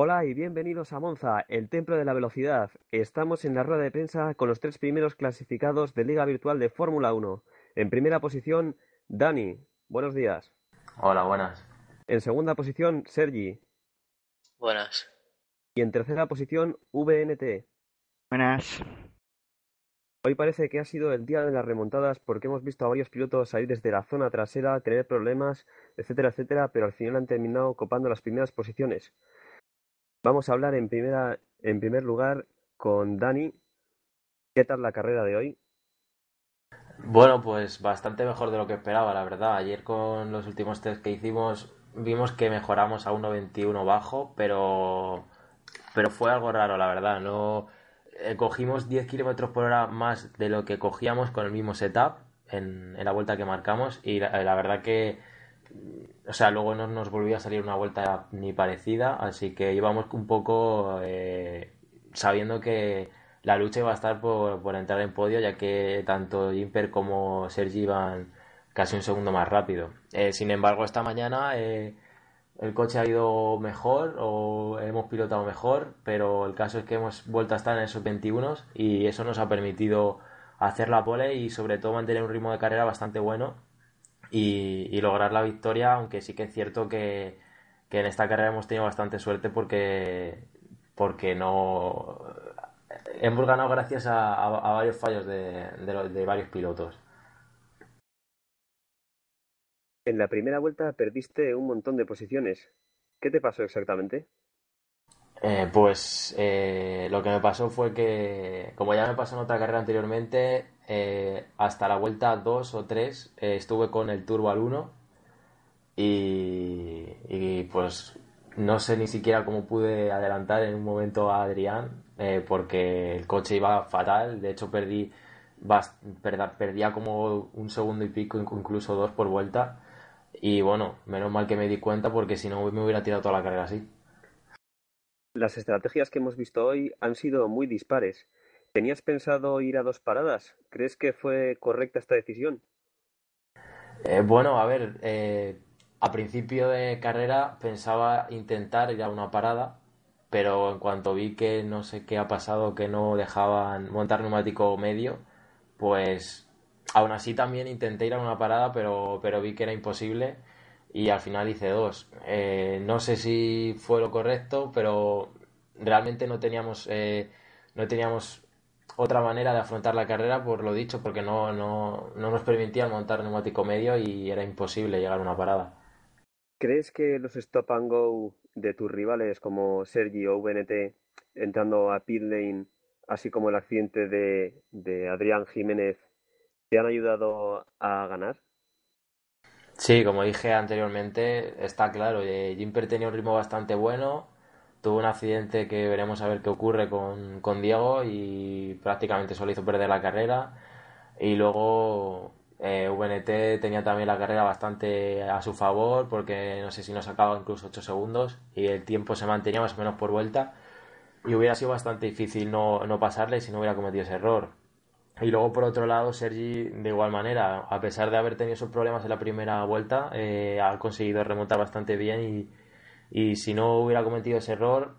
Hola y bienvenidos a Monza, el templo de la velocidad. Estamos en la rueda de prensa con los tres primeros clasificados de Liga Virtual de Fórmula 1. En primera posición, Dani. Buenos días. Hola, buenas. En segunda posición, Sergi. Buenas. Y en tercera posición, VNT. Buenas. Hoy parece que ha sido el día de las remontadas porque hemos visto a varios pilotos salir desde la zona trasera, tener problemas, etcétera, etcétera, pero al final han terminado copando las primeras posiciones. Vamos a hablar en, primera, en primer lugar con Dani. ¿Qué tal la carrera de hoy? Bueno, pues bastante mejor de lo que esperaba, la verdad. Ayer con los últimos test que hicimos vimos que mejoramos a 1.21 bajo, pero, pero fue algo raro, la verdad. No eh, cogimos 10 kilómetros por hora más de lo que cogíamos con el mismo setup en, la vuelta que marcamos y la verdad que o sea, luego no nos volvió a salir una vuelta ni parecida, así que íbamos un poco eh, sabiendo que la lucha iba a estar por, entrar en podio, ya que tanto Imper como Sergi iban casi un segundo más rápido. Eh, sin embargo, esta mañana eh, el coche ha ido mejor o hemos pilotado mejor, pero el caso es que hemos vuelto a estar en esos 21 y eso nos ha permitido hacer la pole y sobre todo mantener un ritmo de carrera bastante bueno y, lograr la victoria, aunque sí que es cierto que, que, en esta carrera hemos tenido bastante suerte porque, porque no hemos ganado gracias a, a, varios fallos de, de, varios pilotos. En la primera vuelta perdiste un montón de posiciones. ¿Qué te pasó exactamente? Eh, pues eh, lo que me pasó fue que, como ya me pasó en otra carrera anteriormente, eh, hasta la vuelta 2 o 3 eh, estuve con el turbo al 1 y, y, pues no sé ni siquiera cómo pude adelantar en un momento a Adrián eh, porque el coche iba fatal, de hecho perdí perdía como un segundo y pico, incluso dos por vuelta y bueno, menos mal que me di cuenta porque si no me hubiera tirado toda la carrera así. Las estrategias que hemos visto hoy han sido muy dispares. ¿Tenías pensado ir a dos paradas? ¿Crees que fue correcta esta decisión? Eh, bueno, a ver, eh, a principio de carrera pensaba intentar ir a una parada, pero en cuanto vi que no sé qué ha pasado, que no dejaban montar neumático medio, pues aún así también intenté ir a una parada, pero, pero vi que era imposible y al final hice dos. Eh, no sé si fue lo correcto, pero realmente no teníamos, eh, no teníamos otra manera de afrontar la carrera, por lo dicho, porque no, no, no nos permitían montar neumático medio y era imposible llegar a una parada. ¿Crees que los stop and go de tus rivales como Sergi o VNT entrando a pit lane, así como el accidente de, de Adrián Jiménez, te han ayudado a ganar? Sí, como dije anteriormente, está claro, eh, Jimper tenía un ritmo bastante bueno, tuvo un accidente que veremos a ver qué ocurre con, con Diego y prácticamente solo hizo perder la carrera y luego eh, VNT tenía también la carrera bastante a su favor porque no sé si nos sacaba incluso 8 segundos y el tiempo se mantenía más o menos por vuelta y hubiera sido bastante difícil no, no pasarle si no hubiera cometido ese error. Y luego, por otro lado, Sergi, de igual manera, a pesar de haber tenido esos problemas en la primera vuelta, eh, ha conseguido remontar bastante bien y, y, si no hubiera cometido ese error,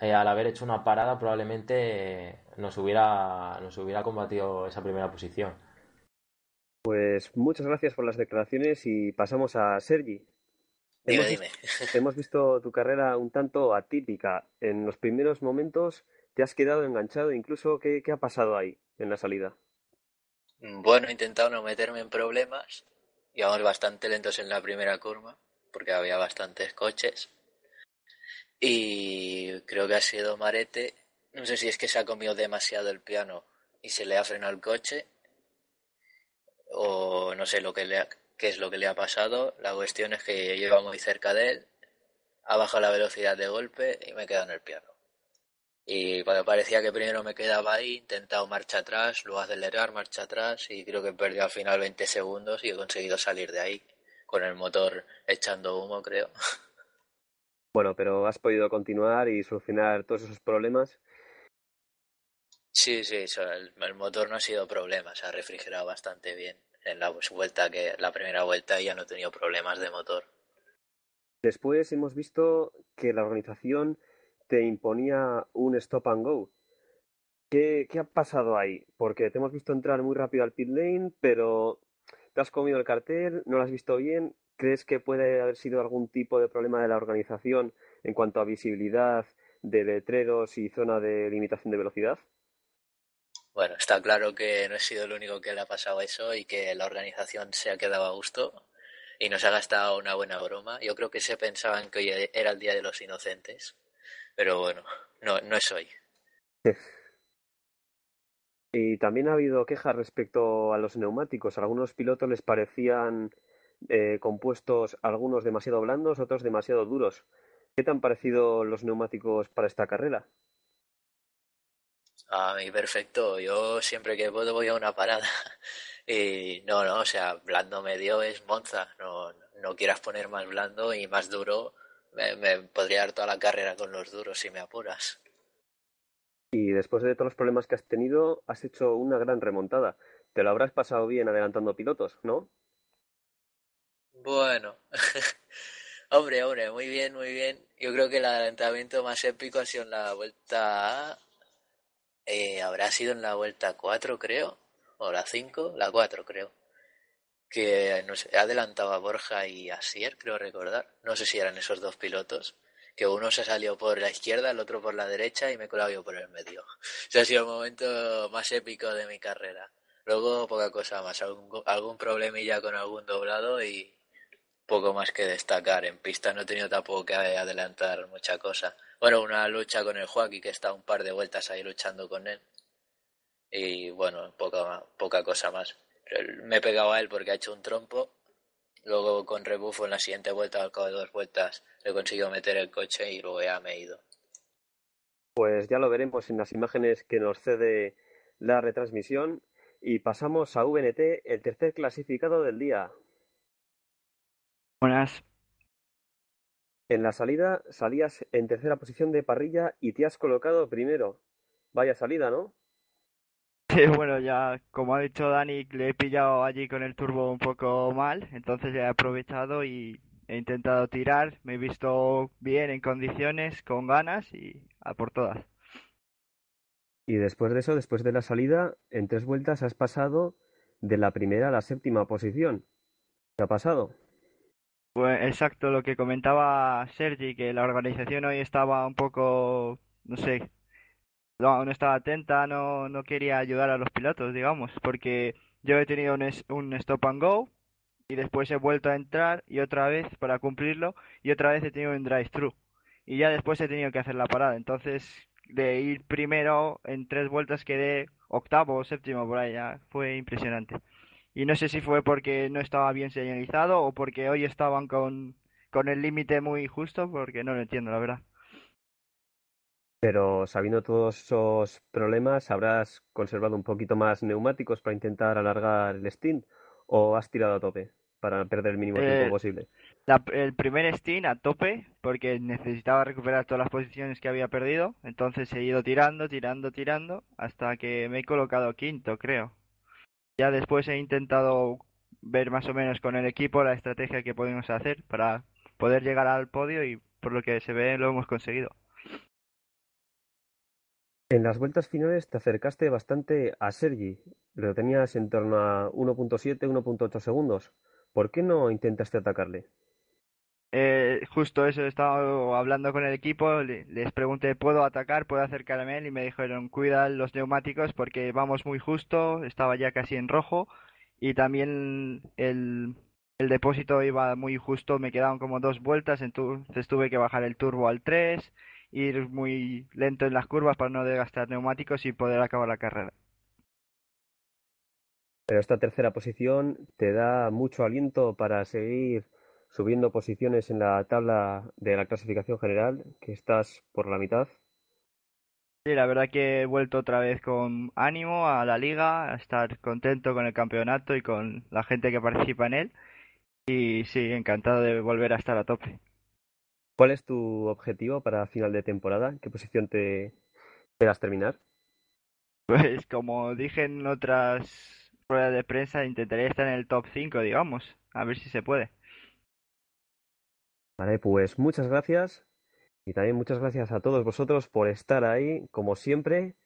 eh, al haber hecho una parada, probablemente eh, nos, hubiera, nos hubiera combatido esa primera posición. Pues muchas gracias por las declaraciones y pasamos a Sergi. Dime, hemos, dime. hemos visto tu carrera un tanto atípica. En los primeros momentos te has quedado enganchado, incluso ¿qué, ha pasado ahí en la salida? Bueno, he intentado no meterme en problemas. Íbamos bastante lentos en la primera curva, porque había bastantes coches. Y creo que ha sido Marete. No sé si es que se ha comido demasiado el piano y se le ha frenado el coche. O no sé lo que le ha, qué es lo que le ha pasado. La cuestión es que iba muy cerca de él. Ha bajado la velocidad de golpe y me he quedado en el piano. Y cuando parecía que primero me quedaba ahí, intentado marcha atrás, luego acelerar, marcha atrás y creo que perdí al final 20 segundos y he conseguido salir de ahí con el motor echando humo, creo. Bueno, pero has podido continuar y solucionar todos esos problemas. Sí, sí, el, el motor no ha sido problema, se ha refrigerado bastante bien en la vuelta que la primera vuelta ya no he tenido problemas de motor. Después hemos visto que la organización te imponía un stop and go. ¿Qué, ¿Qué ha pasado ahí? Porque te hemos visto entrar muy rápido al pit lane, pero te has comido el cartel, no lo has visto bien. ¿Crees que puede haber sido algún tipo de problema de la organización en cuanto a visibilidad de letreros y zona de limitación de velocidad? Bueno, está claro que no he sido el único que le ha pasado eso y que la organización se ha quedado a gusto y nos ha gastado una buena broma. Yo creo que se pensaban que hoy era el Día de los Inocentes, pero bueno, no, no es hoy. Y también ha habido quejas respecto a los neumáticos. A algunos pilotos les parecían eh, compuestos algunos demasiado blandos, otros demasiado duros. ¿Qué te han parecido los neumáticos para esta carrera? A mí perfecto. Yo siempre que puedo voy a una parada. Y no, no, o sea, blando medio es Monza. No, no quieras poner más blando y más duro. Me, me podría dar toda la carrera con los duros si me apuras. Y después de todos los problemas que has tenido, has hecho una gran remontada. Te lo habrás pasado bien adelantando pilotos, ¿no? Bueno, hombre, hombre, muy bien, muy bien. Yo creo que el adelantamiento más épico ha sido en la vuelta... Eh, habrá sido en la vuelta 4, creo, o la 5, la 4, creo. Que no sé, adelantaba Borja y a Sier, creo recordar. No sé si eran esos dos pilotos que uno se salió por la izquierda, el otro por la derecha y me he yo por el medio. Ese ha sido el momento más épico de mi carrera. Luego poca cosa más, algún, algún problemilla con algún doblado y poco más que destacar. En pista no he tenido tampoco que adelantar mucha cosa. Bueno, una lucha con el Joaquín que está un par de vueltas ahí luchando con él. Y bueno, poca, poca cosa más. Me he pegado a él porque ha hecho un trompo Luego con rebufo en la siguiente vuelta, al cabo de dos vueltas, le consigo meter el coche y luego ya me he ido. Pues ya lo veremos en las imágenes que nos cede la retransmisión. Y pasamos a VNT, el tercer clasificado del día. Buenas. En la salida salías en tercera posición de parrilla y te has colocado primero. Vaya salida, ¿no? bueno, ya como ha dicho Dani, le he pillado allí con el turbo un poco mal, entonces ya he aprovechado y he intentado tirar, me he visto bien en condiciones, con ganas y a por todas. Y después de eso, después de la salida, en tres vueltas has pasado de la primera a la séptima posición. ¿Qué ha pasado? Pues exacto lo que comentaba Sergi, que la organización hoy estaba un poco, no sé, no, no estaba atenta, no, no quería ayudar a los pilotos, digamos, porque yo he tenido un, un stop and go y después he vuelto a entrar y otra vez para cumplirlo y otra vez he tenido un drive thru y ya después he tenido que hacer la parada. Entonces, de ir primero en tres vueltas quedé octavo o séptimo por ahí, ya fue impresionante. Y no sé si fue porque no estaba bien señalizado o porque hoy estaban con, con el límite muy justo, porque no lo entiendo, la verdad. Pero sabiendo todos esos problemas, ¿habrás conservado un poquito más neumáticos para intentar alargar el stint o has tirado a tope para perder el mínimo tiempo Eh, posible? La- el primer stint a tope, porque necesitaba recuperar todas las posiciones que había perdido, entonces he ido tirando, tirando, tirando, hasta que me he colocado quinto, creo. Ya después he intentado ver más o menos con el equipo la estrategia que podemos hacer para poder llegar al podio y por lo que se ve lo hemos conseguido. En las vueltas finales te acercaste bastante a Sergi, lo tenías en torno a 1.7, 1.8 segundos. ¿Por qué no intentaste atacarle? Eh, justo eso, he estado hablando con el equipo, le- les pregunté, ¿puedo atacar? ¿Puedo acercarme a él? Y me dijeron, cuida los neumáticos porque vamos muy justo, estaba ya casi en rojo y también el, el depósito iba muy justo, me quedaban como dos vueltas, entonces tuve que bajar el turbo al 3, ir muy lento en las curvas para no desgastar neumáticos y poder acabar la carrera. Pero esta tercera posición te da mucho aliento para seguir subiendo posiciones en la tabla de la clasificación general, que estás por la mitad. Sí, la verdad que he vuelto otra vez con ánimo a la liga, a estar contento con el campeonato y con la gente que participa en él. Y sí, encantado de volver a estar a tope. ¿Cuál es tu objetivo para final de temporada? ¿Qué posición te esperas terminar? Pues como dije en otras ruedas de prensa, intentaré estar en el top 5, digamos, a ver si se puede. Vale, pues muchas gracias Y también muchas gracias a todos vosotros por estar ahí, como siempre.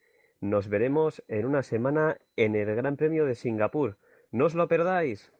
Nos veremos en una semana en el Gran Premio de Singapur. No os lo perdáis.